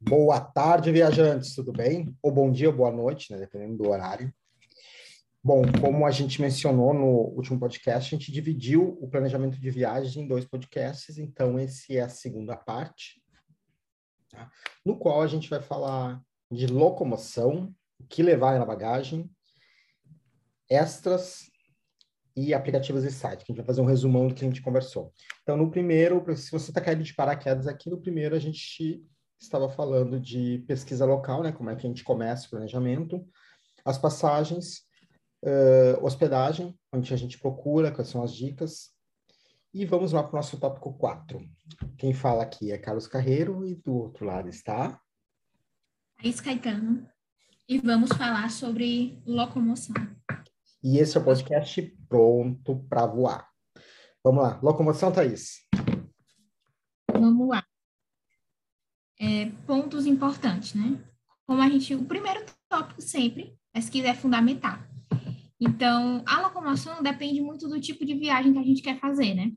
Boa tarde, viajantes, tudo bem? Ou bom dia ou boa noite, né, dependendo do horário. Bom, como a gente mencionou no último podcast, a gente dividiu o planejamento de viagem em dois podcasts, então esse é a segunda parte, tá? no qual a gente vai falar de locomoção, o que levar na bagagem, extras e aplicativos de site, que a gente vai fazer um resumão do que a gente conversou. Então, no primeiro, se você está caindo de paraquedas aqui, no primeiro a gente estava falando de pesquisa local, né, como é que a gente começa o planejamento, as passagens, uh, hospedagem, onde a gente procura, quais são as dicas. E vamos lá para o nosso tópico 4. Quem fala aqui é Carlos Carreiro e do outro lado está... Thaís Caetano. E vamos falar sobre locomoção. E esse é o podcast pronto para voar. Vamos lá. Locomoção, Thaís. Vamos lá. É, pontos importantes, né? Como a gente... O primeiro tópico sempre, pesquisa é fundamental. Então, a locomoção depende muito do tipo de viagem que a gente quer fazer, né?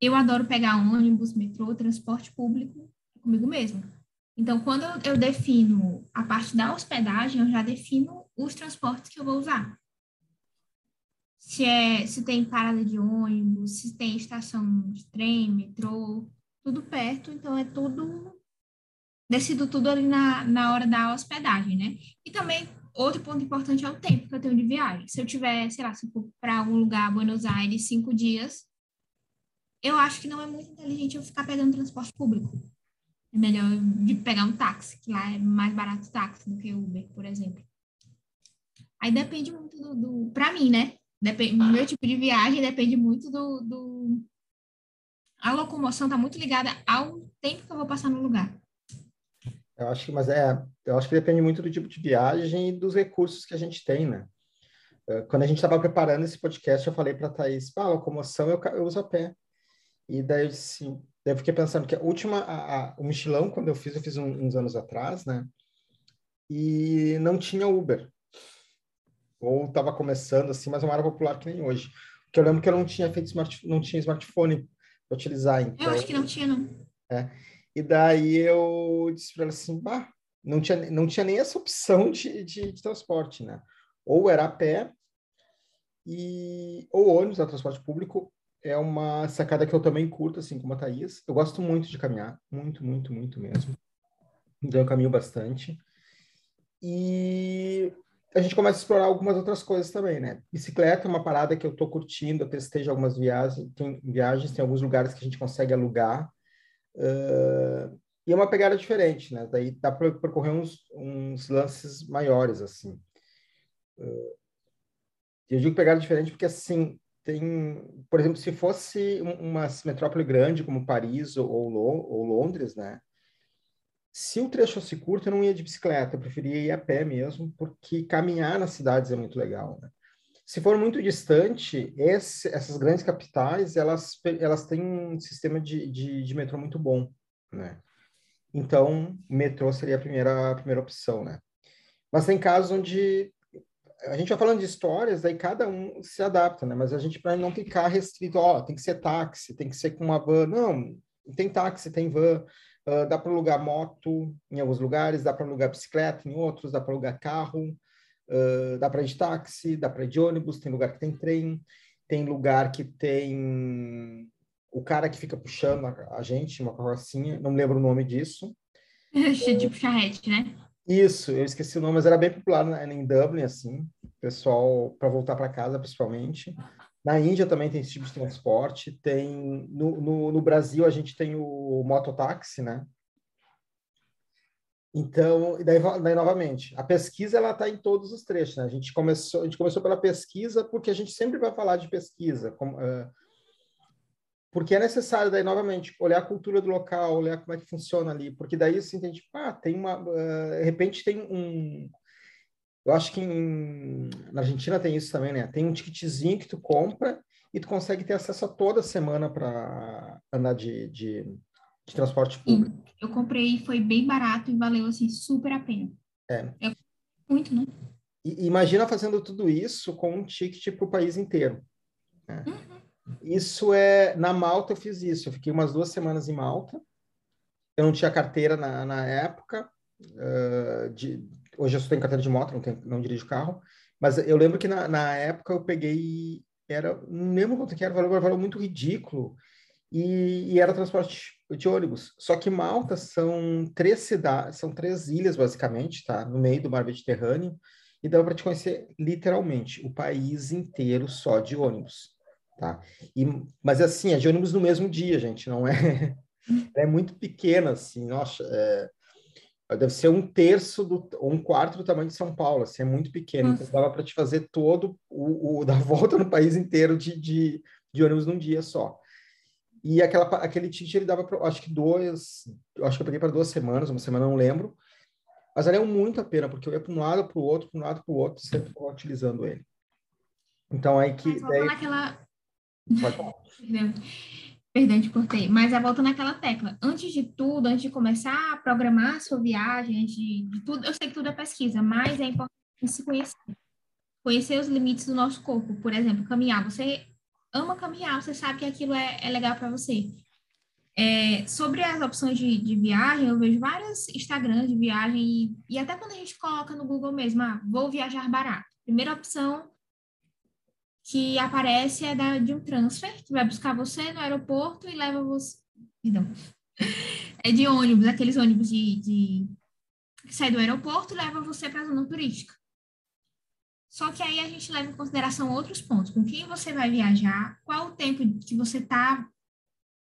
Eu adoro pegar ônibus, metrô, transporte público comigo mesmo. Então, quando eu defino a parte da hospedagem, eu já defino os transportes que eu vou usar. Se, é, se tem parada de ônibus, se tem estação de trem, metrô, tudo perto, então é tudo. Decido tudo ali na, na hora da hospedagem, né? E também outro ponto importante é o tempo que eu tenho de viagem. Se eu tiver, sei lá, se for para algum lugar, Buenos Aires, cinco dias, eu acho que não é muito inteligente eu ficar pegando transporte público. É melhor de pegar um táxi, que lá é mais barato táxi do que Uber, por exemplo. Aí depende muito do, do para mim, né? Depende, meu tipo de viagem depende muito do, do a locomoção está muito ligada ao tempo que eu vou passar no lugar. Eu acho que, mas é, eu acho que depende muito do tipo de viagem e dos recursos que a gente tem, né? Eh, quando a gente estava preparando esse podcast, eu falei para a Thaís, ah, locomoção eu, eu uso a pé. E daí, sim, daí eu fiquei pensando que a última, a, a, o mochilão, quando eu fiz, eu fiz um, uns anos atrás, né? E não tinha Uber. Ou estava começando assim, mas não era popular que nem hoje. Porque eu lembro que eu não tinha feito smart, não tinha smartphone para utilizar. Então, eu acho que não tinha, não. É. E daí eu disse para ela assim, bah, não tinha, não tinha nem essa opção de, de, de transporte, né? Ou era a pé, e, ou ônibus, a transporte público, é uma sacada que eu também curto, assim como a Thaís. Eu gosto muito de caminhar, muito, muito, muito mesmo. Então eu caminho bastante. E a gente começa a explorar algumas outras coisas também, né? Bicicleta é uma parada que eu tô curtindo, eu testei algumas viagens, tem viagens, tem alguns lugares que a gente consegue alugar Uh, e é uma pegada diferente, né? Daí dá para percorrer uns, uns, lances maiores, assim. Uh, eu digo pegada diferente porque, assim, tem... Por exemplo, se fosse uma metrópole grande como Paris ou, ou Londres, né? Se o trecho fosse curto, eu não ia de bicicleta, eu preferia ir a pé mesmo, porque caminhar nas cidades é muito legal, né? Se for muito distante, esse, essas grandes capitais, elas, elas têm um sistema de, de, de metrô muito bom, né? Então, metrô seria a primeira, a primeira opção, né? Mas tem casos onde a gente vai falando de histórias, daí cada um se adapta, né? Mas a gente, para não ficar restrito, ó, tem que ser táxi, tem que ser com uma van. Não, tem táxi, tem van. Uh, dá para alugar moto em alguns lugares, dá para alugar bicicleta em outros, dá para alugar carro. Uh, dá para ir de táxi, dá para ir de ônibus, tem lugar que tem trem, tem lugar que tem o cara que fica puxando a, a gente, uma carrocinha, não me lembro o nome disso. tipo charrete, né? Isso, eu esqueci o nome, mas era bem popular na, em Dublin, assim, pessoal para voltar para casa, principalmente. Na Índia também tem esse tipo de transporte. Tem no, no, no Brasil a gente tem o mototáxi, né? Então, daí, daí novamente, a pesquisa ela está em todos os trechos. Né? A gente começou, a gente começou pela pesquisa porque a gente sempre vai falar de pesquisa, como, uh, porque é necessário daí novamente olhar a cultura do local, olhar como é que funciona ali, porque daí você entende, ah, tem uma, uh, de repente tem um, eu acho que em, na Argentina tem isso também, né? Tem um ticketzinho que tu compra e tu consegue ter acesso a toda semana para andar de, de de transporte público. Sim, eu comprei, foi bem barato e valeu assim super a pena. É. é muito, né? E, imagina fazendo tudo isso com um ticket para o país inteiro. Né? Uhum. Isso é na Malta eu fiz isso. Eu fiquei umas duas semanas em Malta. Eu não tinha carteira na, na época. Uh, de, hoje eu só tenho carteira de moto, não, tenho, não dirijo carro. Mas eu lembro que na, na época eu peguei era não lembro quanto que era, valor, valor muito ridículo. E, e, era transporte de ônibus. Só que Malta são três cidades, são três ilhas basicamente, tá? No meio do mar Mediterrâneo e dava para te conhecer literalmente o país inteiro só de ônibus, tá? E, mas assim, é de ônibus no mesmo dia, gente, não é? é muito pequena, assim, nossa, é, deve ser um terço do, ou um quarto do tamanho de São Paulo, assim, é muito pequeno, então dava para te fazer todo o, o da volta no país inteiro de, de, de ônibus num dia só. E aquela, aquele ticket ele dava, pra, acho que dois, acho que eu peguei para duas semanas, uma semana não lembro, mas valeu muito a pena, porque eu ia para um lado, para o outro, para um lado, para o outro, sempre utilizando ele. Então, aí que... Mas daí... naquela... Pode falar. Perdão, te cortei. Mas a volta naquela tecla. Antes de tudo, antes de começar a programar a sua viagem, antes de, de tudo, eu sei que tudo é pesquisa, mas é importante se conhecer. Conhecer os limites do nosso corpo. Por exemplo, caminhar. Você ama caminhar, você sabe que aquilo é, é legal para você. É, sobre as opções de, de, viagem, eu vejo vários Instagrams de viagem e, e, até quando a gente coloca no Google mesmo, ah, vou viajar barato. Primeira opção que aparece é da, de um transfer, que vai buscar você no aeroporto e leva você... Perdão. É de ônibus, aqueles ônibus de, de... que sai do aeroporto e leva você para a zona turística. Só que aí a gente leva em consideração outros pontos. Com quem você vai viajar, qual o tempo que você está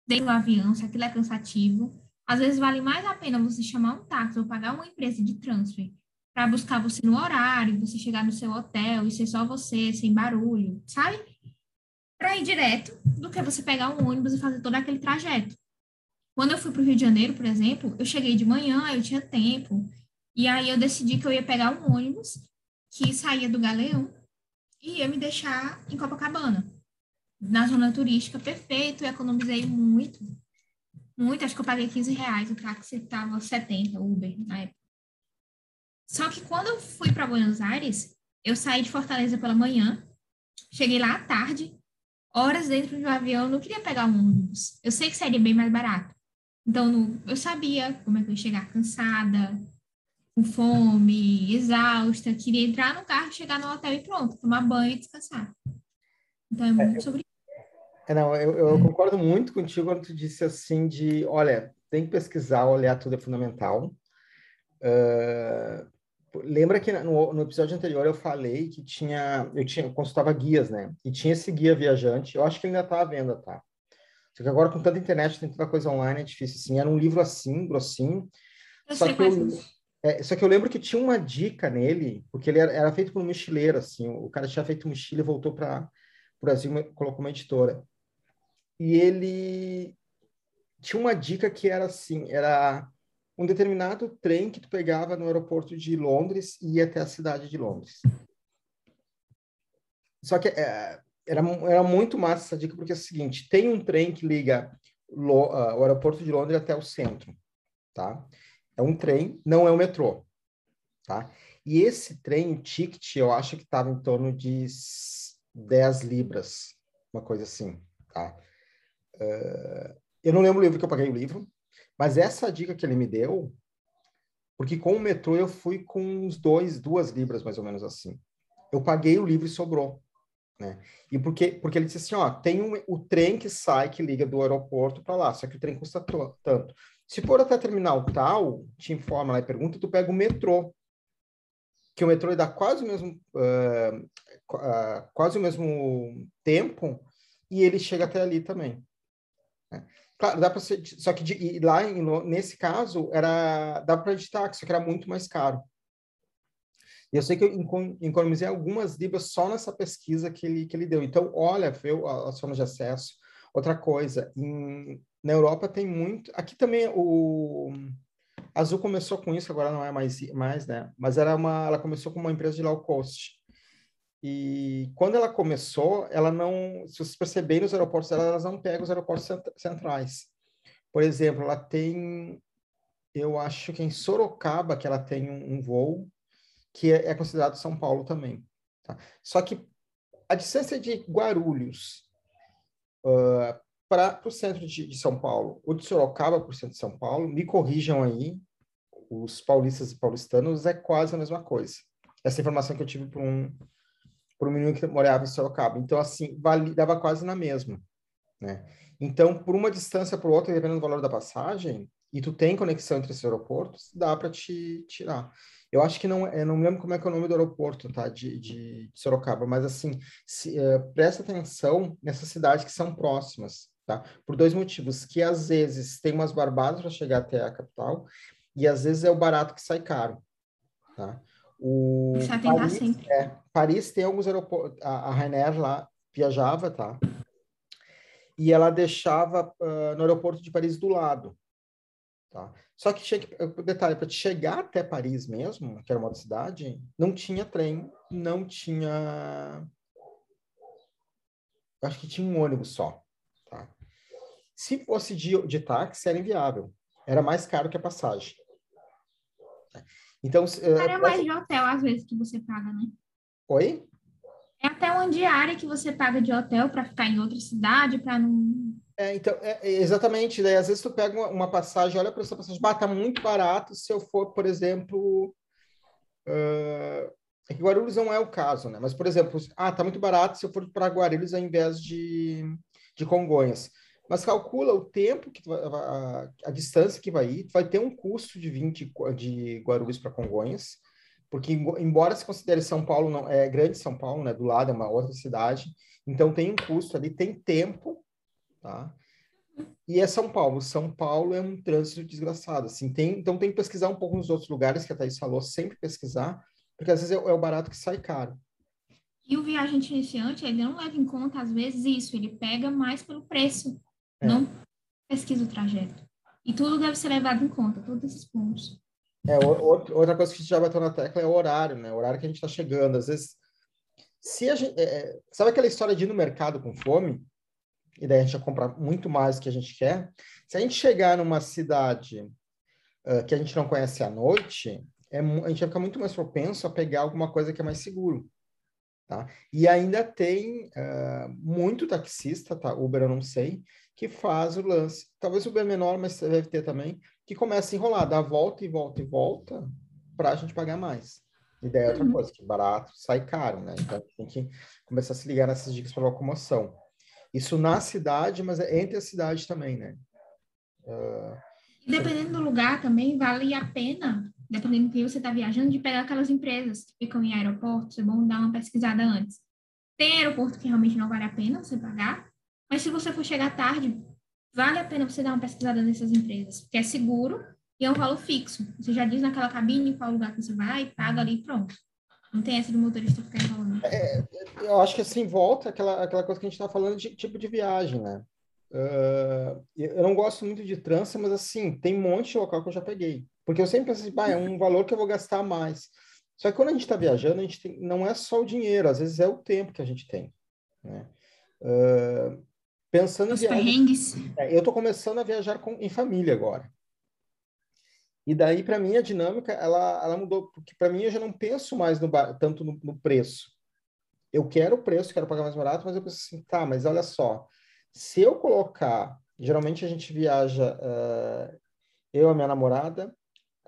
dentro do avião, se aquilo é cansativo. Às vezes vale mais a pena você chamar um táxi ou pagar uma empresa de transfer para buscar você no horário, você chegar no seu hotel e ser só você, sem barulho, sabe? Para ir direto, do que você pegar um ônibus e fazer todo aquele trajeto. Quando eu fui para o Rio de Janeiro, por exemplo, eu cheguei de manhã, eu tinha tempo, e aí eu decidi que eu ia pegar um ônibus que saía do Galeão e ia me deixar em Copacabana na zona turística, perfeito, economizei muito, muito, acho que eu paguei 15 reais, o táxi estava 70, Uber, na época. Só que quando eu fui para Buenos Aires, eu saí de Fortaleza pela manhã, cheguei lá à tarde, horas dentro do avião, não queria pegar um ônibus. Eu sei que seria bem mais barato. Então, eu sabia como é que eu ia chegar cansada, com fome, exausta, queria entrar no carro, chegar no hotel e pronto, tomar banho e descansar. Então, é muito é, sobre é, não, eu, eu, concordo muito contigo quando tu disse assim de, olha, tem que pesquisar, olhar tudo é fundamental. Uh, lembra que no, no, episódio anterior eu falei que tinha, eu tinha, eu consultava guias, né? E tinha esse guia viajante, eu acho que ainda está à venda, tá? Só que agora com tanta internet, tem tanta coisa online, é difícil, assim. Era um livro assim, grossinho. Eu só que eu, é, só que eu lembro que tinha uma dica nele, porque ele era, era feito por um mochileiro, assim. O cara tinha feito mochila e voltou para o Brasil, colocou uma editora e ele tinha uma dica que era assim, era um determinado trem que tu pegava no aeroporto de Londres e ia até a cidade de Londres. Só que é, era, era muito massa essa dica, porque é o seguinte, tem um trem que liga Lo, uh, o aeroporto de Londres até o centro, tá? É um trem, não é um metrô, tá? E esse trem, o ticket, eu acho que estava em torno de 10 libras, uma coisa assim, tá? Uh, eu não lembro o livro que eu paguei o livro, mas essa dica que ele me deu, porque com o metrô eu fui com uns dois, duas libras mais ou menos assim. Eu paguei o livro e sobrou, né? E porque porque ele disse assim, ó, tem um, o trem que sai que liga do aeroporto para lá, só que o trem custa tanto. Se for até terminal tal, te informa lá e pergunta, tu pega o metrô, que o metrô dá quase o mesmo uh, uh, quase o mesmo tempo e ele chega até ali também. Né? Claro, dá para ser, só que de, lá nesse caso era dá para editar, só que era muito mais caro. E eu sei que eu economizei algumas libras só nessa pesquisa que ele que ele deu. Então, olha, viu as formas de acesso. Outra coisa, em, na Europa tem muito. Aqui também o Azul começou com isso, agora não é mais, mais, né? Mas era uma, ela começou com uma empresa de low cost. E quando ela começou, ela não, se vocês perceberem, nos aeroportos elas não pegam os aeroportos centrais. Por exemplo, ela tem, eu acho que em Sorocaba que ela tem um, um voo que é, é, considerado São Paulo também. Tá? Só que a distância de Guarulhos uh, para o centro de, de, São Paulo, ou de Sorocaba para o centro de São Paulo, me corrijam aí, os paulistas e paulistanos, é quase a mesma coisa. Essa informação que eu tive para um, por um menino que morava em Sorocaba. Então, assim, vale, dava quase na mesma, né? Então, por uma distância para o outro, dependendo do valor da passagem, e tu tem conexão entre esses aeroportos, dá para te tirar. Eu acho que não, eu não me lembro como é que é o nome do aeroporto, tá, de, de, de Sorocaba, mas assim, se, uh, presta atenção nessas cidades que são próximas, tá? Por dois motivos, que às vezes tem umas barbadas para chegar até a capital, e às vezes é o barato que sai caro, tá? O Paris, sempre. É, Paris tem alguns aeroportos, a, a Ryanair lá viajava, tá? E ela deixava uh, no aeroporto de Paris do lado, tá? Só que, tinha que detalhe, para chegar até Paris mesmo, que era uma cidade, não tinha trem, não tinha... Acho que tinha um ônibus só, tá? Se fosse de, de táxi, era inviável. Era mais caro que a passagem. Então, era uh, mais de hotel, às vezes, que você paga, né? Oi? É até uma diária que você paga de hotel para ficar em outra cidade, para não. É, então, é, é, exatamente. Daí, às vezes, tu pega uma, uma passagem, olha para essa passagem, bah, tá muito barato se eu for, por exemplo. Uh, é que Guarulhos não é o caso, né? Mas, por exemplo, ah, tá muito barato se eu for para Guarulhos ao invés de, de Congonhas mas calcula o tempo que vai, a, a, distância que vai ir, vai ter um custo de 20 de Guarulhos para Congonhas, porque embora se considere São Paulo não é grande São Paulo, né, do lado é uma outra cidade, então tem um custo ali, tem tempo, tá? E é São Paulo. São Paulo é um trânsito desgraçado, assim, tem, então tem que pesquisar um pouco nos outros lugares que a Thaís falou, sempre pesquisar, porque às vezes é, é o barato que sai caro. E o viajante iniciante, ele não leva em conta, às vezes, isso, ele pega mais pelo preço. É. Não pesquisa o trajeto. E tudo deve ser levado em conta, todos esses pontos. É, outra coisa que a gente já bateu na tecla é o horário, né? O horário que a gente está chegando. Às vezes, se a gente. É, é, sabe aquela história de ir no mercado com fome? E daí a gente vai comprar muito mais do que a gente quer. Se a gente chegar numa cidade uh, que a gente não conhece à noite, é, a gente vai ficar muito mais propenso a pegar alguma coisa que é mais seguro. Tá? E ainda tem uh, muito taxista, tá? Uber eu não sei, que faz o lance. Talvez o Uber menor, mas deve ter também, que começa a enrolar, dá volta e volta e volta para a gente pagar mais. E daí é outra uhum. coisa, que barato sai caro, né? Então tem que começar a se ligar nessas dicas para locomoção. Isso na cidade, mas é entre a cidade também, né? Uh, Dependendo do lugar também, vale a pena dependendo do que você está viajando, de pegar aquelas empresas que ficam em aeroportos, é bom dar uma pesquisada antes. Tem aeroporto que realmente não vale a pena você pagar, mas se você for chegar tarde, vale a pena você dar uma pesquisada nessas empresas, porque é seguro e é um valor fixo. Você já diz naquela cabine qual lugar que você vai, paga ali e pronto. Não tem essa do motorista ficar enrolando. É, eu acho que assim, volta aquela, aquela coisa que a gente está falando de tipo de viagem, né? Uh, eu não gosto muito de trança, mas assim, tem um monte de local que eu já peguei. Porque eu sempre penso assim, é um valor que eu vou gastar mais. Só que quando a gente está viajando, a gente tem, não é só o dinheiro, às vezes é o tempo que a gente tem. Né? Uh, pensando Os em perrengues. É, eu estou começando a viajar com, em família agora. E daí, para mim, a dinâmica, ela, ela mudou. Porque para mim, eu já não penso mais no, tanto no, no preço. Eu quero o preço, quero pagar mais barato, mas eu penso assim, tá, mas olha só, se eu colocar, geralmente a gente viaja, uh, eu, a minha namorada,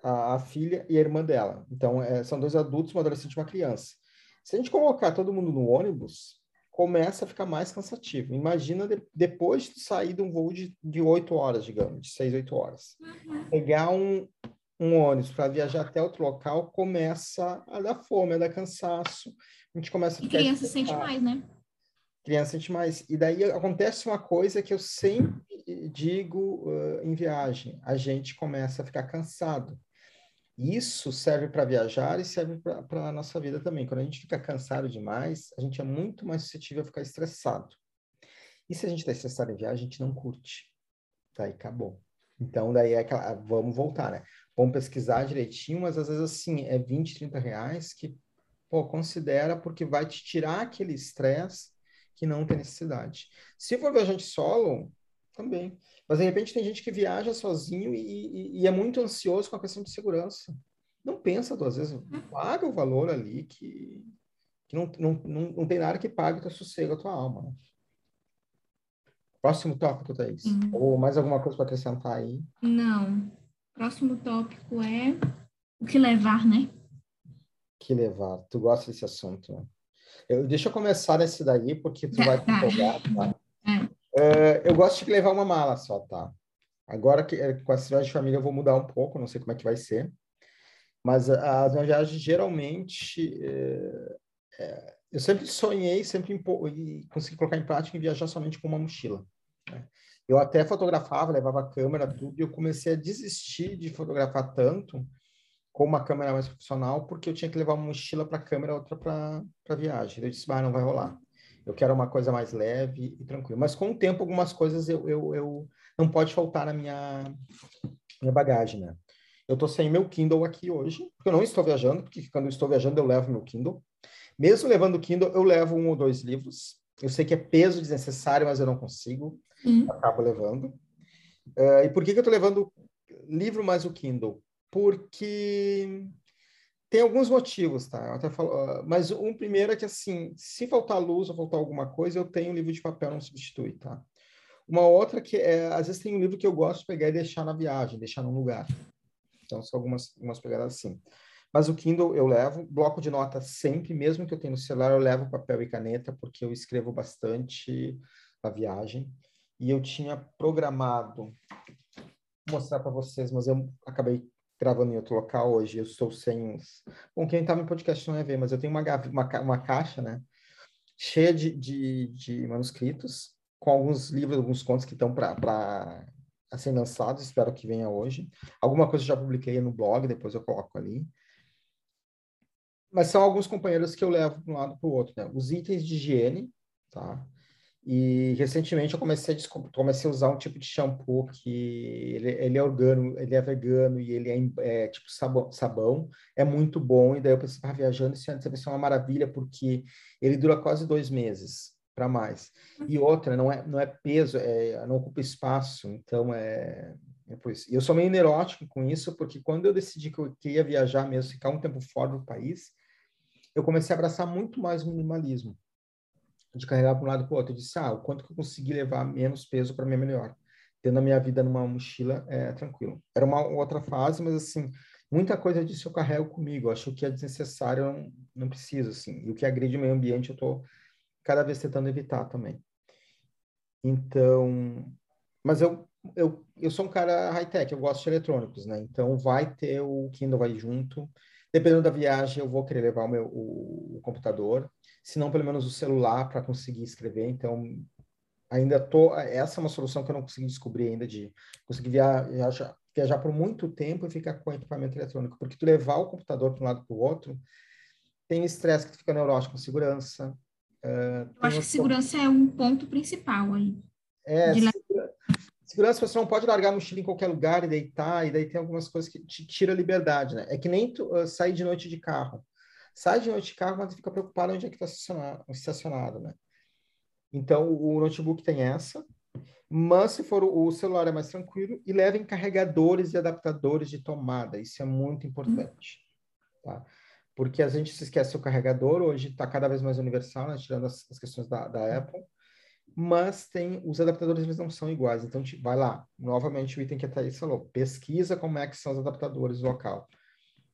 a, a, filha e a irmã dela. Então, é, são dois adultos, uma adolescente e uma criança. Se a gente colocar todo mundo no ônibus, começa a ficar mais cansativo. Imagina de, depois de sair de um voo de, de 8 horas, digamos, de 6, 8 horas. Uhum. Pegar um, um ônibus para viajar até outro local, começa a dar fome, a dar cansaço. A gente começa a ficar... E criança sente mais, né? criança sente mais. E daí acontece uma coisa que eu sempre digo uh, em viagem: a gente começa a ficar cansado. Isso serve para viajar e serve para a nossa vida também. Quando a gente fica cansado demais, a gente é muito mais suscetível a ficar estressado. E se a gente está estressado em viagem, a gente não curte. Daí acabou. Então, daí é aquela, ah, vamos voltar, né? Vamos pesquisar direitinho, mas às vezes assim, é 20, 30 reais que, pô, considera porque vai te tirar aquele estresse que não tem necessidade. Se for viajante solo, também. Mas de repente tem gente que viaja sozinho e, e, e, é muito ansioso com a questão de segurança. Não pensa duas vezes, paga o valor ali que, que não, não, não, não tem nada que pague o teu sossego, a tua alma. Né? Próximo tópico, Thaís. Uhum. Ou mais alguma coisa para acrescentar aí? Não. Próximo tópico é o que levar, né? Que levar. Tu gosta desse assunto, né? Eu, deixa eu começar nesse daí, porque tu tá, vai te tá. empolgar, tá? Eu gosto de levar uma mala só, tá? Agora que com a cidade de família eu vou mudar um pouco, não sei como é que vai ser. Mas as minhas viagens geralmente é, é, eu sempre sonhei, sempre e consegui colocar em prática em viajar somente com uma mochila. Né? Eu até fotografava, levava câmera, tudo, e eu comecei a desistir de fotografar tanto com uma câmera mais profissional, porque eu tinha que levar uma mochila para a câmera, outra para a viagem. Eu disse, ah, não vai rolar. Eu quero uma coisa mais leve e tranquila. Mas com o tempo, algumas coisas eu, eu, eu não pode faltar na minha, minha bagagem, né? Eu estou sem meu Kindle aqui hoje, porque eu não estou viajando, porque quando eu estou viajando eu levo meu Kindle. Mesmo levando o Kindle, eu levo um ou dois livros. Eu sei que é peso desnecessário, mas eu não consigo. Uhum. Acabo levando. Uh, e por que, que eu estou levando livro mais o Kindle? Porque tem alguns motivos, tá? Eu até falo, uh, mas um primeiro é que, assim, se faltar luz ou faltar alguma coisa, eu tenho um livro de papel, não substitui, tá? Uma outra que é, às vezes tem um livro que eu gosto de pegar e deixar na viagem, deixar num lugar. Então, são algumas, algumas pegadas assim. Mas o Kindle eu levo, bloco de nota sempre, mesmo que eu tenha no celular, eu levo papel e caneta, porque eu escrevo bastante na viagem. E eu tinha programado, mostrar para vocês, mas eu acabei gravando em outro local hoje, eu estou sem os... Bom, quem está no podcast não vai ver, mas eu tenho uma, uma, uma caixa, né, cheia de, de, de manuscritos, com alguns livros, alguns contos que estão para ser lançados, espero que venha hoje. Alguma coisa eu já publiquei no blog, depois eu coloco ali. Mas são alguns companheiros que eu levo de um lado para o outro, né? Os itens de higiene, tá? E recentemente eu comecei a, comecei a usar um tipo de shampoo que ele, ele é organo, ele é vegano e ele é, é tipo sabão, sabão, é muito bom. E daí eu pensei, ah, viajando, isso vai ser uma maravilha, porque ele dura quase dois meses para mais. E outra, não é, não é peso, é, não ocupa espaço, então é, é isso. E eu sou meio neurótico com isso, porque quando eu decidi que eu queria viajar mesmo, ficar um tempo fora do país, eu comecei a abraçar muito mais o minimalismo de carregar para um lado para o outro. Eu disse, ah, o quanto que eu consegui levar menos peso para mim é melhor. Tendo a minha vida numa mochila, é tranquilo. Era uma outra fase, mas assim, muita coisa disso eu carrego comigo. Eu acho que é desnecessário, eu não, não preciso, assim. E o que agride o meio ambiente, eu estou cada vez tentando evitar também. Então, mas eu, eu, eu sou um cara high-tech, eu gosto de eletrônicos, né? Então, vai ter o Kindle vai junto. Dependendo da viagem, eu vou querer levar o meu o, o computador se não pelo menos o celular para conseguir escrever. Então, ainda tô. Essa é uma solução que eu não consegui descobrir ainda de conseguir viajar, viajar por muito tempo e ficar com equipamento eletrônico, porque tu levar o computador de um lado para o outro tem estresse que tu fica neurótico com segurança. Uh, eu acho que segurança é um ponto principal aí. É, de... segurança você não pode largar a mochila em qualquer lugar e deitar, e daí tem algumas coisas que te tira a liberdade, né? É que nem tu, uh, sair de noite de carro sai de noite de carro, mas fica preocupado onde é que está estacionado, estacionado, né? Então, o notebook tem essa, mas se for o celular é mais tranquilo e levem carregadores e adaptadores de tomada, isso é muito importante, tá? Porque a gente se esquece o carregador, hoje está cada vez mais universal, né? tirando as, as questões da, da, Apple, mas tem os adaptadores eles não são iguais, então vai lá, novamente o item que a Thaís falou, pesquisa como é que são os adaptadores local.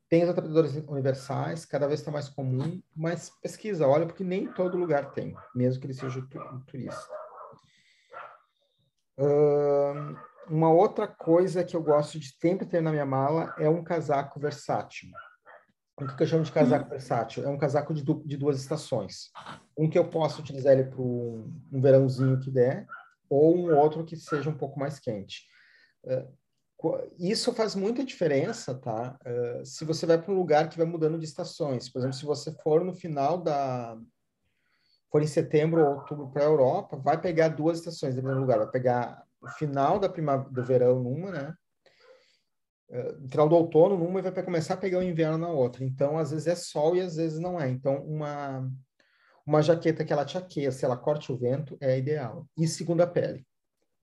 Tem os adaptadores universais, cada vez está mais comum, mas pesquisa, olha, porque nem todo lugar tem, mesmo que ele seja turista. Uh, uma outra coisa que eu gosto de sempre ter na minha mala é um casaco versátil. O que eu chamo de casaco versátil? É um casaco de, de duas estações. Um que eu posso utilizar ele para um, um verãozinho que der, ou um outro que seja um pouco mais quente. Uh, isso faz muita diferença, tá? Uh, se você vai para um lugar que vai mudando de estações. Por exemplo, se você for no final da... For em setembro ou outubro para a Europa, vai pegar duas estações, dependendo do lugar. Vai pegar o final da primavera, do verão numa, né? Uh, final do outono numa e vai começar a pegar o inverno na outra. Então, às vezes é sol e às vezes não é. Então, uma, uma jaqueta que ela te aqueça, ela corte o vento, é ideal. E segunda pele.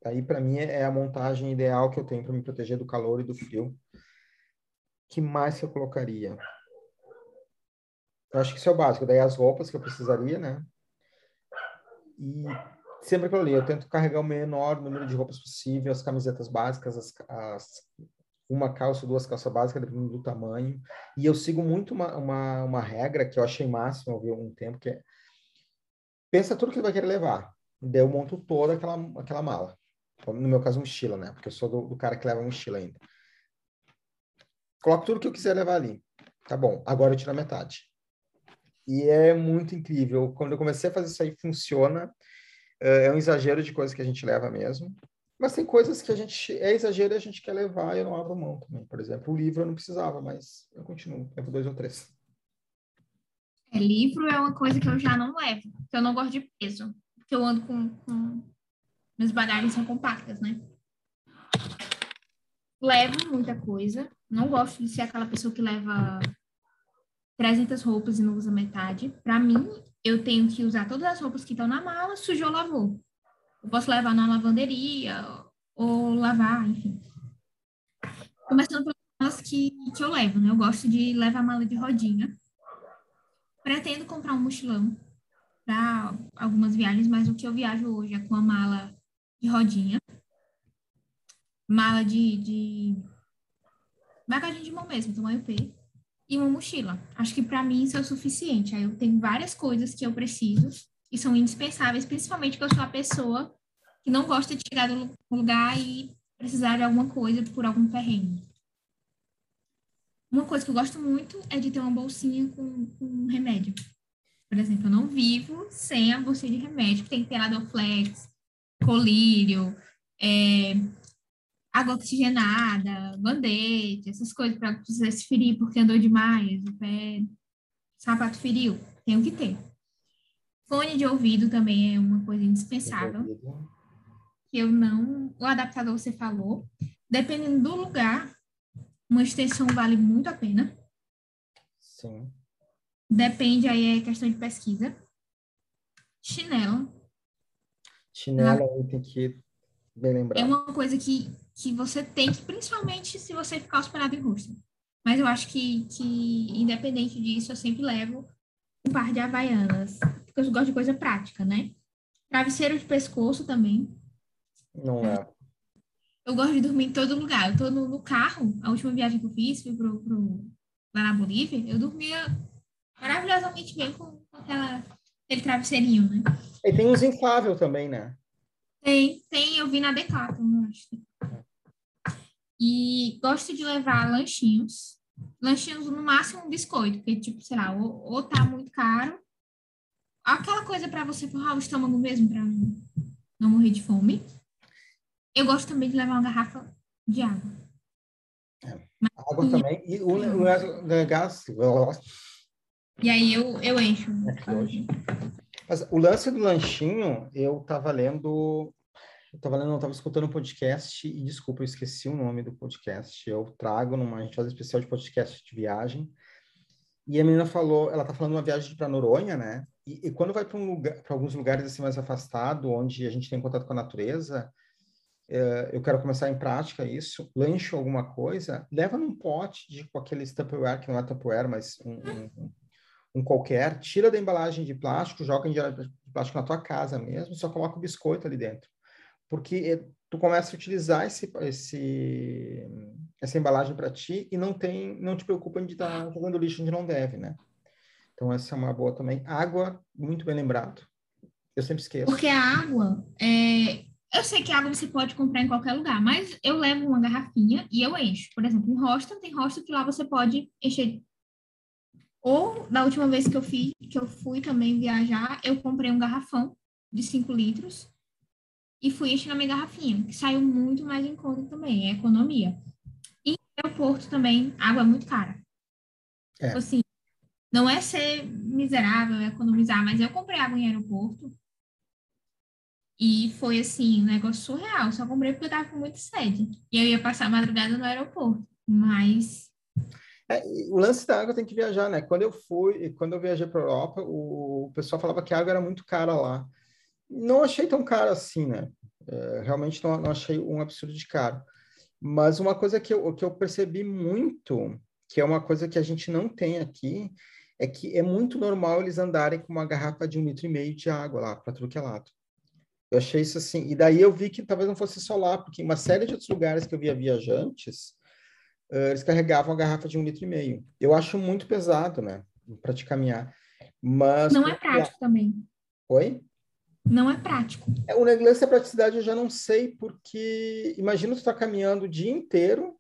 Aí, para mim, é a montagem ideal que eu tenho para me proteger do calor e do frio. que mais eu colocaria? Eu acho que isso é o básico. Daí as roupas que eu precisaria, né? E sempre aquilo ali, eu tento carregar o menor número de roupas possível, as camisetas básicas, as, as, uma calça, duas calças básicas, dependendo do tamanho. E eu sigo muito uma, uma, uma regra que eu achei máxima, eu vi um tempo, que é pensa tudo que vai querer levar. Daí eu monto toda aquela, aquela mala. No meu caso, mochila, né? Porque eu sou do, do cara que leva mochila ainda. Coloco tudo que eu quiser levar ali. Tá bom, agora eu tiro a metade. E é muito incrível. Quando eu comecei a fazer isso aí, funciona. É, é um exagero de coisas que a gente leva mesmo. Mas tem coisas que a gente é exagero e a gente quer levar e eu não abro mão também. Por exemplo, o livro eu não precisava, mas eu continuo, levo dois ou três. É, livro é uma coisa que eu já não levo, porque eu não gosto de peso, porque eu ando com, com... minhas bagagens são compactas, né? Levo muita coisa, não gosto de ser aquela pessoa que leva 300 roupas e não usa metade. Para mim, eu tenho que usar todas as roupas que estão na mala, sujou, lavou. Eu posso levar na lavanderia ou lavar, enfim. Começando pelas malas que, que eu levo, né? Eu gosto de levar mala de rodinha. Pretendo comprar um mochilão para algumas viagens, mas o que eu viajo hoje é com a mala de rodinha. Mala de, de bagagem de mão mesmo, tamanho P. E uma mochila. Acho que para mim isso é o suficiente. Aí eu tenho várias coisas que eu preciso e são indispensáveis, principalmente porque eu sou a pessoa que não gosta de chegar no lugar e precisar de alguma coisa por algum perrengue. Uma coisa que eu gosto muito é de ter uma bolsinha com, com remédio. Por exemplo, eu não vivo sem a bolsinha de remédio, tem que ter Adoflex, colírio, é, água oxigenada, band-aid, essas coisas para precisar se ferir porque andou demais, o pé, sapato feriu, tenho que ter. Fone de ouvido também é uma coisa indispensável. Que eu não. O adaptador você falou. Dependendo do lugar, uma extensão vale muito a pena. Sim. Depende, aí é questão de pesquisa. Chinelo. Chinelo ah, tem que bem lembrar. É uma coisa que, que você tem que, principalmente se você ficar hospedado em hostel. Mas eu acho que, que, independente disso, eu sempre levo um par de havaianas porque eu gosto de coisa prática, né? Travesseiro de pescoço também. Não é. Eu gosto de dormir em todo lugar. Eu tô no, no carro, a última viagem que eu fiz, fui pro, pro, lá na Bolívia, eu dormia maravilhosamente bem com, com aquela, aquele travesseirinho, né? E tem uns inflável também, né? Tem, tem, eu vi na Decathlon, acho. E gosto de levar lanchinhos. Lanchinhos, no máximo, um biscoito, porque, tipo, sei lá, ou, ou tá muito caro, aquela coisa para você forrar o estômago mesmo, para não, não morrer de fome. Eu gosto também de levar uma garrafa de água. É. Água também. E o, gás. E aí eu, eu encho. Mas o lance do lanchinho, eu tava lendo. Eu tava lendo, não, tava escutando um podcast, e desculpa, eu esqueci o nome do podcast. Eu trago numa. A gente faz um especial de podcast de viagem. E a menina falou, ela tá falando uma viagem para Noronha, né? E, e, quando vai para um lugar, alguns lugares assim mais afastado, onde a gente tem contato com a natureza, é, eu quero começar em prática isso, lanche alguma coisa, leva num pote de aquele Tupperware, que não é Tupperware, mas um, um, um, qualquer, tira da embalagem de plástico, joga em de plástico na tua casa mesmo, só coloca o biscoito ali dentro. Porque é, tu começa a utilizar esse, esse essa embalagem para ti e não tem, não te preocupa de estar tá jogando lixo onde não deve, né? Então essa é uma boa também. Água, muito bem lembrado. Eu sempre esqueço. Porque a água, é... eu sei que a água você pode comprar em qualquer lugar, mas eu levo uma garrafinha e eu encho. Por exemplo, em hostel, tem hostel que lá você pode encher. Ou, da última vez que eu, fiz, que eu fui também viajar, eu comprei um garrafão de 5 litros e fui encher na minha garrafinha, que saiu muito mais em conta também, é economia. E no aeroporto também, água é muito cara. É. Tipo assim, não é ser miserável, é economizar, mas eu comprei água em aeroporto e foi assim, um negócio surreal. Só comprei porque eu tava com muita sede. E eu ia passar a madrugada no aeroporto. Mas. É, o lance da água tem que viajar, né? Quando eu fui, quando eu viajei para Europa, o pessoal falava que a água era muito cara lá não achei tão caro assim, né? É, realmente não, não, achei um absurdo de caro. Mas uma coisa que eu, que eu percebi muito, que é uma coisa que a gente não tem aqui, é que é muito normal eles andarem com uma garrafa de um litro e meio de água lá, para tudo que é lado. Eu achei isso assim. E daí eu vi que talvez não fosse só lá, porque em uma série de outros lugares que eu via viajantes, uh, eles carregavam a garrafa de um litro e meio. Eu acho muito pesado, né? Para te caminhar. Mas. Não é prático também. Oi? Não é prático. É, o negócio da praticidade eu já não sei, porque imagina tu tá caminhando o dia inteiro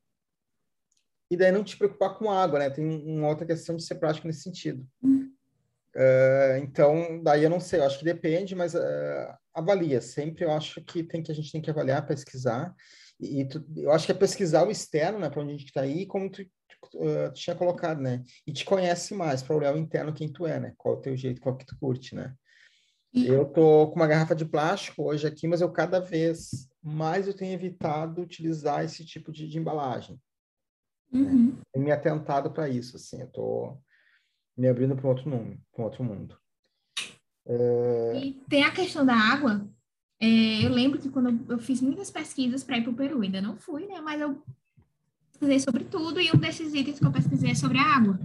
e daí não te preocupar com água, né? Tem uma outra questão de ser prático nesse sentido. Uh, então, daí eu não sei, eu acho que depende, mas uh, avalia. Sempre eu acho que tem que a gente tem que avaliar, pesquisar. E, e tu, eu acho que é pesquisar o externo, né, para onde a gente está aí, como tu, uh, tu, tinha colocado, né? E te conhece mais para olhar o interno quem tu é, né? Qual é o teu jeito, qual que tu curte, né? Eu tô com uma garrafa de plástico hoje aqui, mas eu cada vez mais eu tenho evitado utilizar esse tipo de, de embalagem. Né? Uhum. Né? Tenho me atentado para isso, assim, eu tô me abrindo para um outro mundo, para outro mundo. É... E tem a questão da água. É, eu lembro que quando eu, eu fiz muitas pesquisas para ir para o Peru, ainda não fui, né? Mas eu pesquisei sobre tudo e um desses itens que eu pesquisei é sobre a água.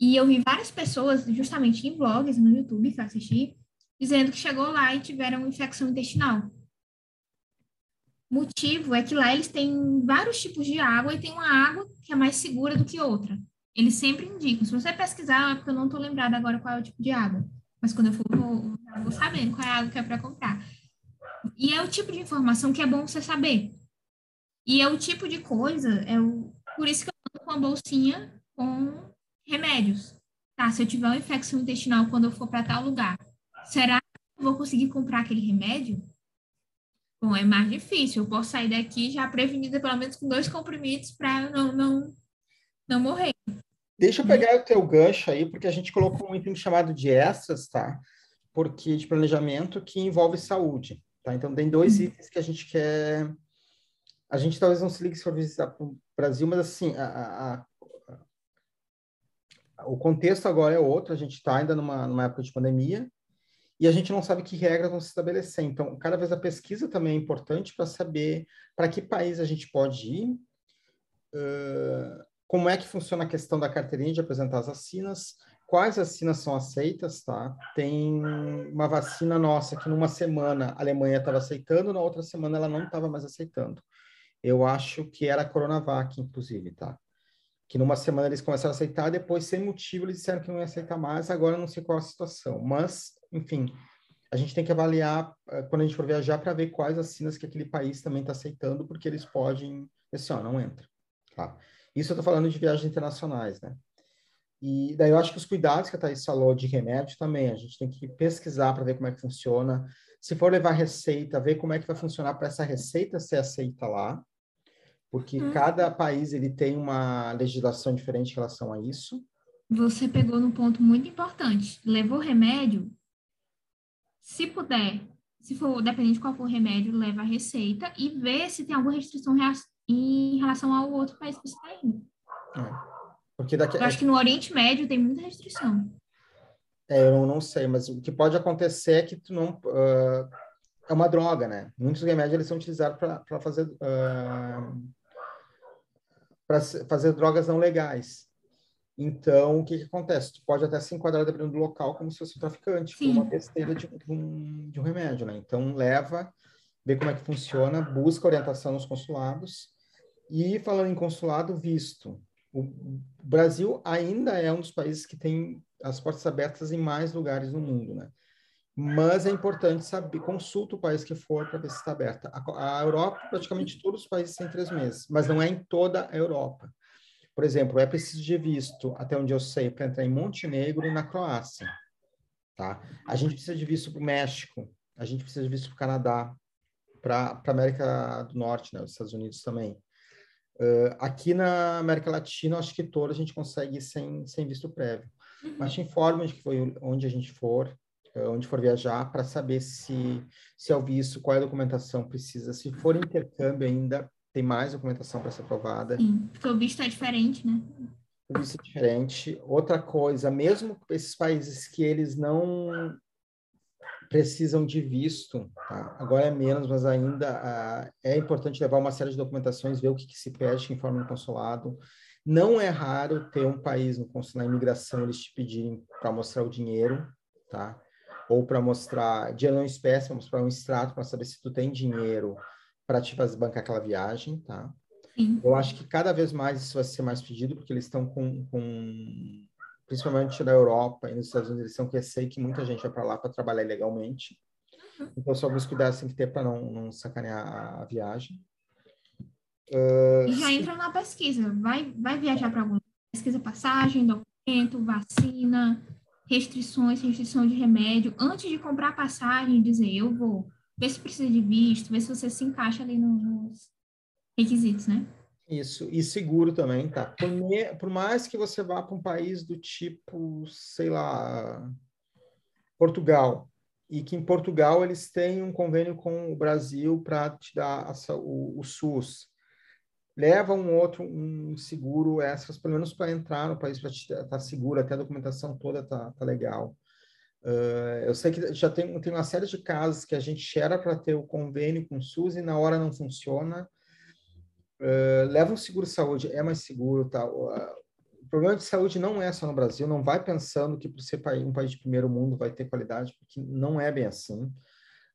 E eu vi várias pessoas, justamente em vlogs no YouTube que eu assisti, dizendo que chegou lá e tiveram infecção intestinal. Motivo é que lá eles têm vários tipos de água e tem uma água que é mais segura do que outra. Eles sempre indicam. Se você pesquisar, é porque eu não estou lembrada agora qual é o tipo de água. Mas quando eu for, vou, vou sabendo qual é a água que é para comprar. E é o tipo de informação que é bom você saber. E é o tipo de coisa, é o, por isso que eu ando com uma bolsinha com remédios. Tá, se eu tiver uma infecção intestinal quando eu for para tal lugar, será que eu vou conseguir comprar aquele remédio? Bom, é mais difícil. Eu posso sair daqui já prevenida, pelo menos com dois comprimidos, para não, não, não morrer. Deixa eu pegar o teu gancho aí, porque a gente colocou um item chamado de extras, tá? Porque de planejamento que envolve saúde, tá? Então tem dois uhum. itens que a gente quer. A gente talvez não se ligue se for visitar o Brasil, mas assim, a, a, a... o contexto agora é outro. A gente está ainda numa, numa época de pandemia, e a gente não sabe que regras vão se estabelecer. Então, cada vez a pesquisa também é importante para saber para que país a gente pode ir, uh, como é que funciona a questão da carteirinha de apresentar as vacinas, quais vacinas são aceitas, tá? Tem uma vacina nossa que numa semana a Alemanha estava aceitando, na outra semana ela não estava mais aceitando. Eu acho que era a Coronavac, inclusive, tá? Que numa semana eles começaram a aceitar, depois, sem motivo, eles disseram que não ia aceitar mais, agora não sei qual a situação. Mas enfim, a gente tem que avaliar eh, quando a gente for viajar para ver quais vacinas que aquele país também está aceitando, porque eles podem, assim, ó, não entra. Tá? Isso eu estou falando de viagens internacionais, né? E daí eu acho que os cuidados que a Thaís falou de remédio também, a gente tem que pesquisar para ver como é que funciona. Se for levar receita, ver como é que vai funcionar para essa receita ser aceita lá, porque hum. cada país ele tem uma legislação diferente em relação a isso. Você pegou num ponto muito importante. Levou remédio, se puder, se for, dependendo de qual for o remédio, leva a receita e vê se tem alguma restrição em relação ao outro país que você está indo. É. Porque daqui... Eu acho que no Oriente Médio tem muita restrição. É, eu não sei, mas o que pode acontecer é que tu não... Uh, é uma droga, né? Muitos remédios eles são utilizados para fazer... Uh, para fazer drogas não legais. Então, o que, que acontece? Tu pode até se enquadrar dependendo do local como se fosse um traficante, Sim. uma besteira de, de, um, de um remédio, né? Então, leva, vê como é que funciona, busca orientação nos consulados. E, falando em consulado, visto. O Brasil ainda é um dos países que tem as portas abertas em mais lugares no mundo, né? Mas é importante saber, consulta o país que for para ver se está aberta. A, a Europa, praticamente todos os países têm três meses, mas não é em toda a Europa. Por exemplo, é preciso de visto, até onde eu sei, para entrar em Montenegro e na Croácia. Tá? A gente precisa de visto para o México, a gente precisa de visto para o Canadá, para a América do Norte, né, os Estados Unidos também. Uh, aqui na América Latina, acho que toda a gente consegue sem, sem visto prévio. Uhum. Mas te informo de que foi onde a gente for, onde for viajar, para saber se, se é o visto, qual é a documentação precisa. Se for intercâmbio ainda, tem mais documentação para ser aprovada. Sim, porque o visto é diferente, né? O visto é diferente. Outra coisa, mesmo esses países que eles não precisam de visto, tá? agora é menos, mas ainda ah, é importante levar uma série de documentações, ver o que, que se pede em forma no consulado. Não é raro ter um país no consulado, na imigração, eles te pedirem para mostrar o dinheiro, tá? ou para mostrar dinheiro não espécie, para mostrar um extrato para saber se tu tem dinheiro para te fazer bancar aquela viagem, tá? Sim. Eu acho que cada vez mais isso vai ser mais pedido, porque eles estão com, com principalmente na Europa e nos Estados Unidos, eles estão com receio que muita gente vai para lá para trabalhar ilegalmente. Uhum. Então, só alguns cuidados tem que ter para não, não sacanear a, a viagem. Uh, e já entra na pesquisa. Vai, vai viajar para algum pesquisa passagem, documento, vacina, restrições, restrição de remédio. Antes de comprar passagem, dizer eu vou, ver se precisa de visto, ver se você se encaixa ali nos requisitos, né? Isso, e seguro também, tá? Por, me, por mais que você vá para um país do tipo, sei lá, Portugal, e que em Portugal eles têm um convênio com o Brasil para te dar a, o, o, SUS. Leva um outro, um seguro extras, pelo menos para entrar no país, para estar tá seguro, até a documentação toda tá, tá legal. Uh, eu sei que já tem, tem uma série de casos que a gente era para ter o convênio com o SUS e na hora não funciona, Uh, leva um seguro saúde, é mais seguro, tá? O problema de saúde não é só no Brasil, não vai pensando que por ser um país de primeiro mundo vai ter qualidade, porque não é bem assim.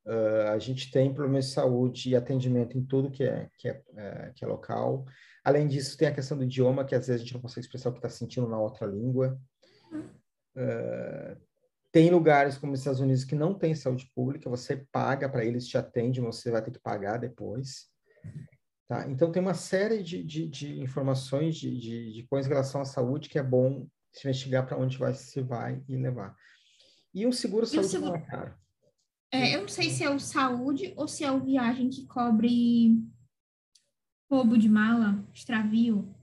Uh, a gente tem problemas de saúde e atendimento em tudo que é, que é, é, que é local. Além disso, tem a questão do idioma, que às vezes a gente não consegue expressar o que está sentindo na outra língua. Uh, tem lugares como os Estados Unidos que não tem saúde pública, você paga para eles, te atendem, você vai ter que pagar depois. Tá? Então, tem uma série de, de, de informações, de, de, de, coisas em relação à saúde que é bom se investigar para onde vai, se vai e levar. E um seguro saúde seguro... não é caro. É, eu não sei se é o saúde ou se é o viagem que cobre roubo de mala, extravio.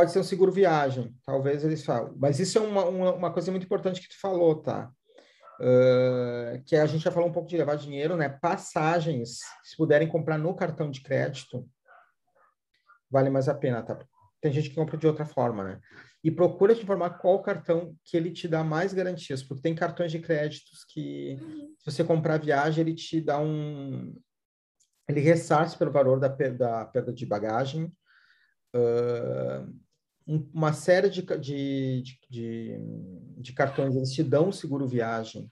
Pode ser um seguro viagem, talvez eles falam. Mas isso é uma, uma, uma coisa muito importante que tu falou, tá? Uh, que a gente já falou um pouco de levar dinheiro, né? Passagens, se puderem comprar no cartão de crédito, vale mais a pena, tá? Tem gente que compra de outra forma, né? E procura te informar qual cartão que ele te dá mais garantias, porque tem cartões de créditos que, uhum. se você comprar viagem, ele te dá um. Ele ressarce pelo valor da, da perda de bagagem. Uh, uma série de, de, de, de, cartões, eles te dão seguro viagem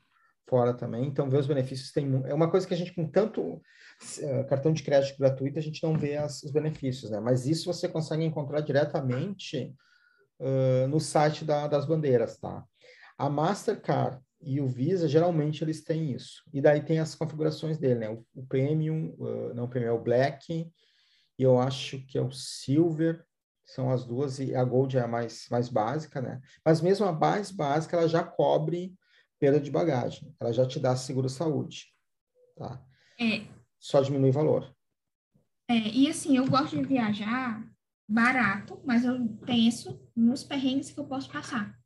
fora também, então ver os benefícios tem é uma coisa que a gente com tanto uh, cartão de crédito gratuito a gente não vê as, os benefícios, né? Mas isso você consegue encontrar diretamente uh, no site da, das bandeiras, tá? A Mastercard e o Visa geralmente eles têm isso e daí tem as configurações dele, né? O, o Premium, uh, não o Premium é o Black e eu acho que é o Silver são as duas, e a Gold é a mais, mais básica, né? Mas mesmo a mais básica, ela já cobre perda de bagagem, ela já te dá seguro-saúde, tá? É. Só diminui o valor. É, e assim, eu gosto de viajar barato, mas eu penso nos perrengues que eu posso passar.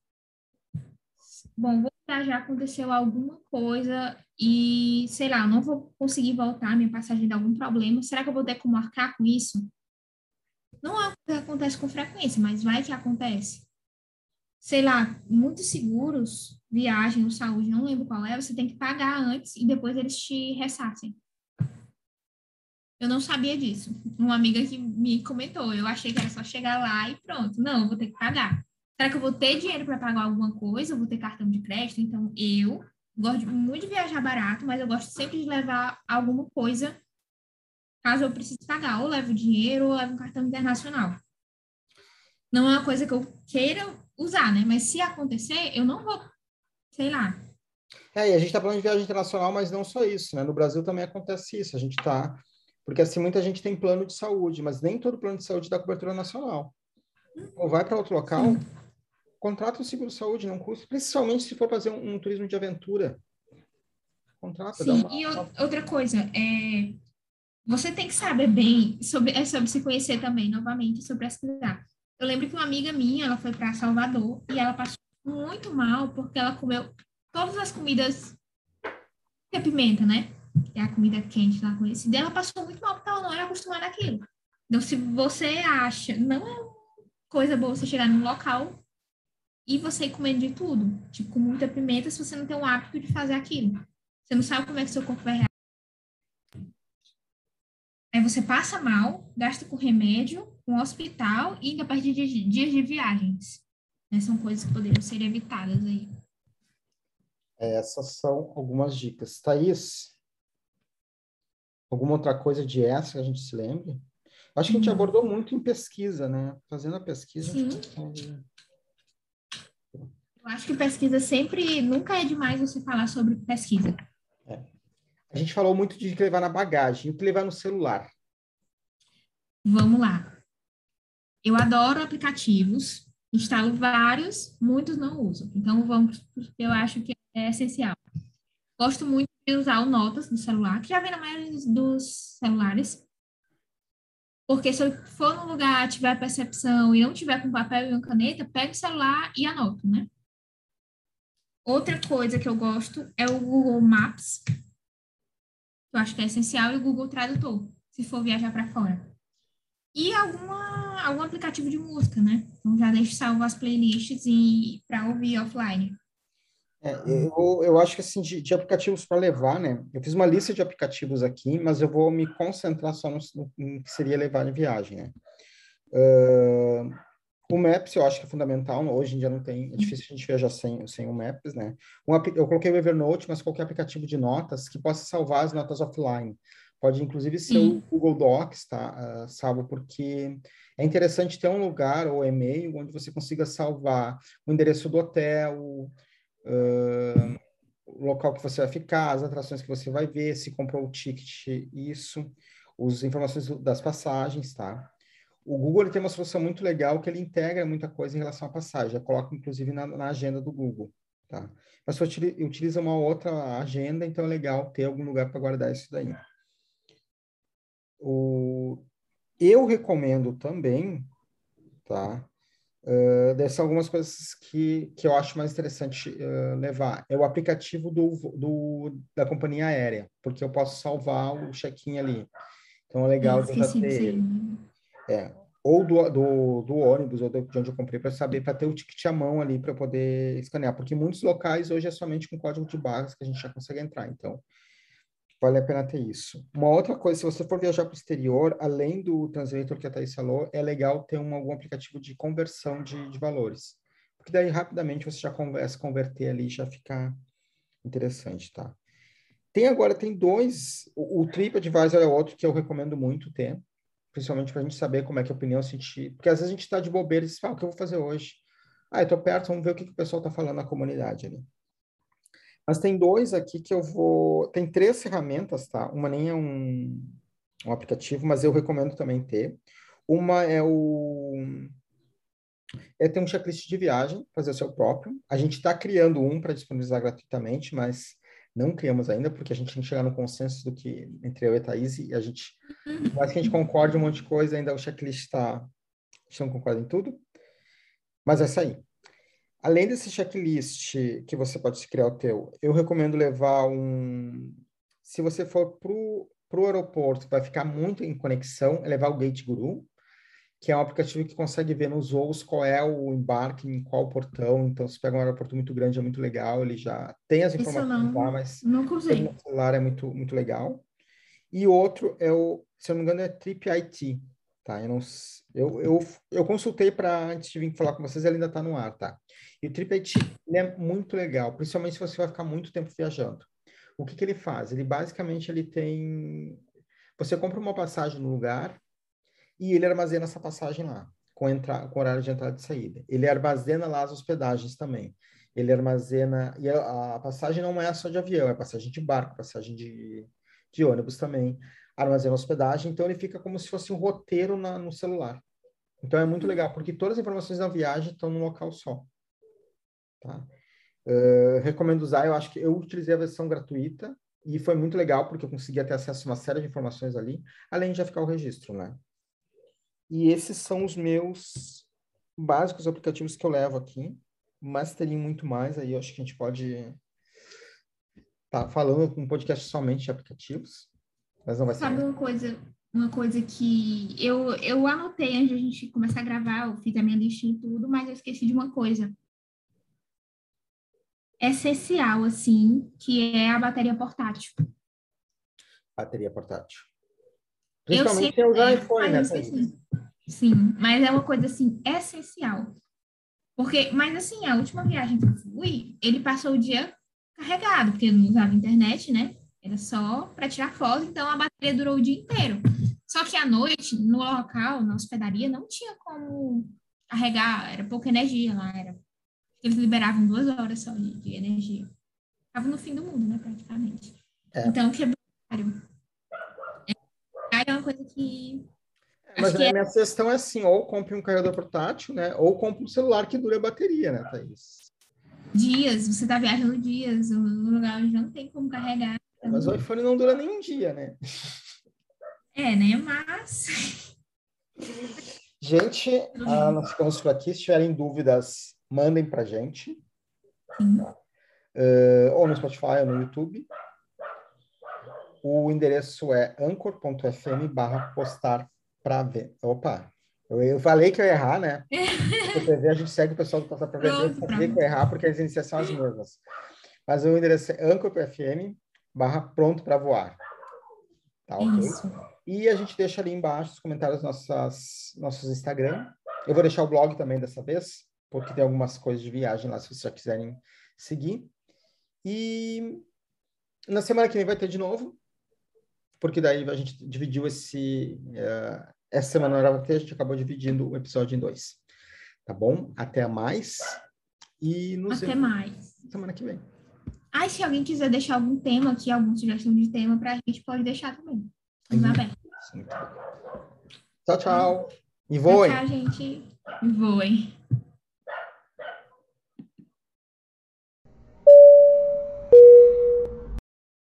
Bom, vou viajar, aconteceu alguma coisa e, sei lá, não vou conseguir voltar, minha passagem dá algum problema. Será que eu vou ter como marcar com isso? Não é o que acontece com frequência, mas vai que acontece. Sei lá, muitos seguros, viagem ou saúde, não lembro qual é, você tem que pagar antes e depois eles te ressarcem. Eu não sabia disso. Uma amiga que me comentou, eu achei que era só chegar lá e pronto. Não, eu vou ter que pagar. Será que eu vou ter dinheiro para pagar alguma coisa? Eu vou ter cartão de crédito? Então, eu gosto muito de viajar barato, mas eu gosto sempre de levar alguma coisa caso eu precise pagar, ou levo dinheiro ou levo um cartão internacional. Não é uma coisa que eu queira usar, né? Mas se acontecer, eu não vou, sei lá. É, e a gente está falando de viagem internacional, mas não só isso, né? No Brasil também acontece isso. A gente está. Porque assim, muita gente tem plano de saúde, mas nem todo plano de saúde dá cobertura nacional. Ou vai para outro local, Sim. contrata um seguro-saúde, não custa, principalmente se for fazer um, um turismo de aventura. Contrata, Sim, uma... e outra coisa, é, você tem que saber bem sobre, é sobre se conhecer também, novamente, sobre pesquisar. Eu lembro que uma amiga minha, ela foi para Salvador e ela passou muito mal porque ela comeu todas as comidas que é pimenta, né? Que é a comida quente lá conhecida. Ela passou muito mal porque ela não era acostumada àquilo. Então, se você acha, não é coisa boa você chegar num local e você ir comendo de tudo, tipo, com muita pimenta, se você não tem o hábito de fazer aquilo. Você não sabe como é que seu corpo vai reagir Aí você passa mal, gasta com remédio, com hospital e ainda perde dias de viagens. Né? São coisas que poderiam ser evitadas aí. Essas são algumas dicas. Thaís, alguma outra coisa de essa que a gente se lembre? Acho que a gente uhum. abordou muito em pesquisa, né? Fazendo a pesquisa. Sim. A Eu acho que pesquisa sempre, nunca é demais você falar sobre pesquisa. É. A gente falou muito de levar na bagagem, o que levar no celular. Vamos lá. Eu adoro aplicativos, instalo vários, muitos não uso. Então vamos, eu acho que é essencial. Gosto muito de usar o Notas no celular, que já vem na maioria dos celulares. Porque se eu for num lugar, tiver percepção e não tiver com papel e uma caneta, pego o celular e anoto, né? Outra coisa que eu gosto é o Google Maps. Eu acho que é essencial e o Google Tradutor, se for viajar para fora. E alguma, algum aplicativo de música, né? Então já deixo salvo as playlists e para ouvir offline. É, eu, eu acho que assim, de, de aplicativos para levar, né? Eu fiz uma lista de aplicativos aqui, mas eu vou me concentrar só no, no que seria levar em viagem, né? Uh, o Maps eu acho que é fundamental, hoje em dia não tem, é difícil a gente viajar sem, sem o Maps, né? Um, eu coloquei o Evernote, mas qualquer aplicativo de notas que possa salvar as notas offline. Pode inclusive ser Sim. o Google Docs, tá? Uh, salvo porque é interessante ter um lugar ou e-mail onde você consiga salvar o endereço do hotel, uh, o local que você vai ficar, as atrações que você vai ver, se comprou o ticket, isso, as informações das passagens, tá? O Google tem uma solução muito legal que ele integra muita coisa em relação à passagem, eu coloco inclusive na, na agenda do Google, tá? Mas você utiliza uma outra agenda, então é legal ter algum lugar para guardar isso daí. O... Eu recomendo também, tá? Uh, dessas algumas coisas que, que eu acho mais interessante uh, levar. É o aplicativo do, do, da companhia aérea, porque eu posso salvar o check-in ali. Então é legal já ter ele. É, ou do, do, do, ônibus, ou de onde eu comprei, para saber, para ter o ticket à mão ali, para poder escanear. Porque muitos locais hoje é somente com código de barras que a gente já consegue entrar. Então, vale a pena ter isso. Uma outra coisa, se você for viajar para o exterior, além do translator que a Thaís falou, é legal ter um, algum aplicativo de conversão de, de valores. Porque daí rapidamente você já conversa, converter ali já fica interessante, tá? Tem agora, tem dois, o, o TripAdvisor é outro que eu recomendo muito ter, principalmente para a gente saber como é que a opinião sentir, porque às vezes a gente está de bobeira e diz, ah, o que eu vou fazer hoje? Ah, eu tô perto, vamos ver o que, que o pessoal está falando na comunidade ali. Mas tem dois aqui que eu vou. Tem três ferramentas, tá? Uma nem é um, um aplicativo, mas eu recomendo também ter. Uma é o. É ter um checklist de viagem, fazer o seu próprio. A gente está criando um para disponibilizar gratuitamente, mas não criamos ainda, porque a gente tem que chegar no consenso do que entre eu e a Thaís, e a gente, mais que a gente concorde um monte de coisa, ainda o checklist está. A gente não concorda em tudo, mas é sair. Além desse checklist que você pode criar o teu, eu recomendo levar um... Se você for para o aeroporto, vai ficar muito em conexão, é levar o Gate Guru, que é um aplicativo que consegue ver nos voos qual é o embarque, em qual portão. Então, se pega um aeroporto muito grande, é muito legal. Ele já tem as informações lá, mas nunca usei. no celular é muito, muito legal. E outro é o, se eu não me engano, é Trip IT. Tá? Eu, não, eu, eu, eu consultei para antes de vir falar com vocês, ele ainda está no ar, tá? E o Tripet é muito legal, principalmente se você vai ficar muito tempo viajando. O que, que ele faz? Ele basicamente ele tem. Você compra uma passagem no lugar e ele armazena essa passagem lá, com, entra... com horário de entrada e saída. Ele armazena lá as hospedagens também. Ele armazena. E a, a passagem não é só de avião, é passagem de barco, passagem de, de ônibus também armazena hospedagem, então ele fica como se fosse um roteiro na, no celular. Então é muito legal, porque todas as informações da viagem estão num local só. Tá? Uh, recomendo usar, eu acho que eu utilizei a versão gratuita e foi muito legal, porque eu conseguia ter acesso a uma série de informações ali, além de já ficar o registro, né? E esses são os meus básicos aplicativos que eu levo aqui, mas teria muito mais, aí eu acho que a gente pode estar tá falando um podcast somente de aplicativos. Mas não vai Sabe ser. uma coisa, uma coisa que eu, eu anotei antes de a gente começar a gravar, eu fiz a minha listinha e tudo, mas eu esqueci de uma coisa. Essencial, assim, que é a bateria portátil. Bateria portátil. Principalmente eu usar iPhone, né? Sim, mas é uma coisa, assim, essencial. Porque, mas assim, a última viagem que eu fui, ele passou o dia carregado, porque não usava internet, né? Era só para tirar foto, então a bateria durou o dia inteiro. Só que à noite, no local, na hospedaria, não tinha como carregar, era pouca energia lá, era. Eles liberavam duas horas só de, de energia. Estava no fim do mundo, né, praticamente. É. Então, quebrou é, é uma coisa que é, mas a minha é... sugestão é assim, ou compre um carregador portátil, né? Ou compre um celular que dure a bateria, né, Thaís? Dias, você tá viajando dias, o lugar onde não tem como carregar. Mas o iPhone não dura nem um dia, né? É, né? Mas. Gente, ah, nós ficamos por aqui. Se tiverem dúvidas, mandem pra gente. Uh, ou no Spotify ou no YouTube. O endereço é anchor.fm barra postar para ver. Opa, eu, eu, falei que eu ia errar, né? TV, a gente segue o pessoal do postar para ver. Eu sabia que eu ia errar porque as iniciações são as mesmas. Mas o endereço é anchor.fm barra pronto para voar. Tá ok? Isso. E a gente deixa ali embaixo os comentários nossas, nossos Instagram. Eu vou deixar o blog também dessa vez, porque tem algumas coisas de viagem lá, se vocês já quiserem seguir. E na semana que vem vai ter de novo, porque daí a gente dividiu esse. Uh, essa semana não era ter, a gente acabou dividindo o episódio em dois. Tá bom? Até mais. E nos Até mais. Semana que vem. Ah, se alguém quiser deixar algum tema aqui, alguma sugestão de tema para a gente, pode deixar também. Estamos abertos. Tchau, tchau. E voem. Tchau, gente. E voem.